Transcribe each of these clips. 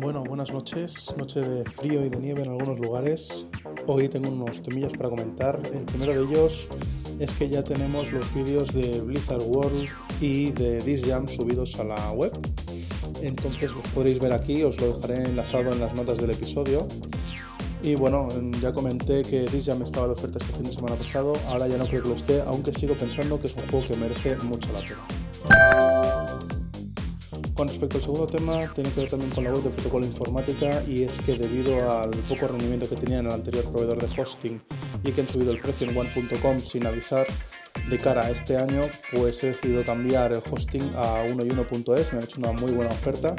buenas noches, noche de frío y de nieve en algunos lugares. Hoy tengo unos temillos para comentar. El primero de ellos es que ya tenemos los vídeos de Blizzard World y de This Jam subidos a la web. Entonces los podréis ver aquí, os lo dejaré enlazado en las notas del episodio. Y bueno, ya comenté que This Jam estaba de oferta este fin de semana pasado, ahora ya no creo que lo esté, aunque sigo pensando que es un juego que merece mucho la pena. Con respecto al segundo tema, tiene que ver también con la web de protocolo informática y es que debido al poco rendimiento que tenía en el anterior proveedor de hosting y que han subido el precio en one.com sin avisar de cara a este año, pues he decidido cambiar el hosting a 1y1.es, me han hecho una muy buena oferta.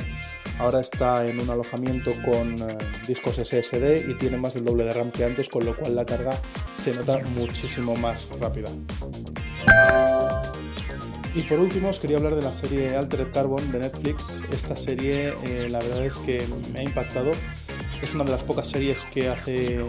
Ahora está en un alojamiento con eh, discos SSD y tiene más del doble de RAM que antes, con lo cual la carga se nota muchísimo más rápida. Y por último os quería hablar de la serie Altered Carbon de Netflix. Esta serie eh, la verdad es que me ha impactado. Es una de las pocas series que hace,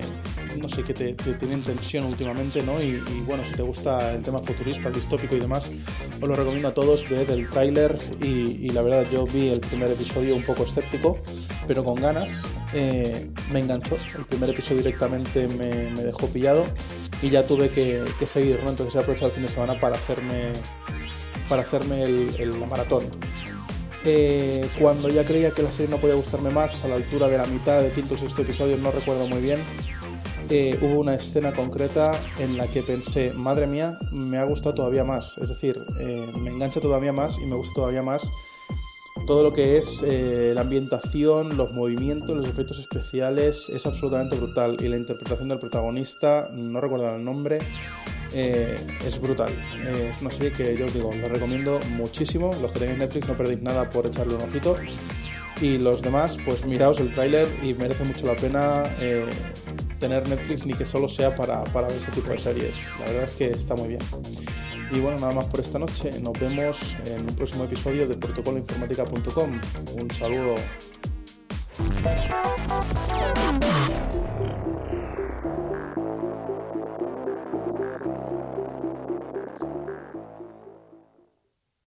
no sé, que te, tienen tensión últimamente, ¿no? Y, bueno, si te gusta el tema futurista, el distópico y demás, os lo recomiendo a todos, ver el tráiler y, la verdad yo vi el primer episodio un poco escéptico, pero con ganas. Eh, me enganchó, el primer episodio directamente me, dejó pillado y ya tuve que, que seguir, ¿no? Entonces he aprovechado el fin de semana para hacerme para hacerme el, maratón. Eh, cuando ya creía que la serie no podía gustarme más, a la altura de la mitad del quinto o sexto episodio, no recuerdo muy bien, eh, hubo una escena concreta en la que pensé, madre mía, me ha gustado todavía más. Es decir, eh, me engancha todavía más y me gusta todavía más todo lo que es la ambientación, los movimientos, los efectos especiales, es absolutamente brutal. Y la interpretación del protagonista, no recuerdo el nombre, eh, es brutal. Eh, es una serie que yo os digo, la recomiendo muchísimo. Los que tenéis Netflix no perdéis nada por echarle un ojito. Y los demás, pues miraos el tráiler y merece mucho la pena eh, tener Netflix ni que solo sea para, para ver este tipo de series. La verdad es que está muy bien. Y bueno, nada más por esta noche. Nos vemos en un próximo episodio de protocoloinformática.com. Un saludo.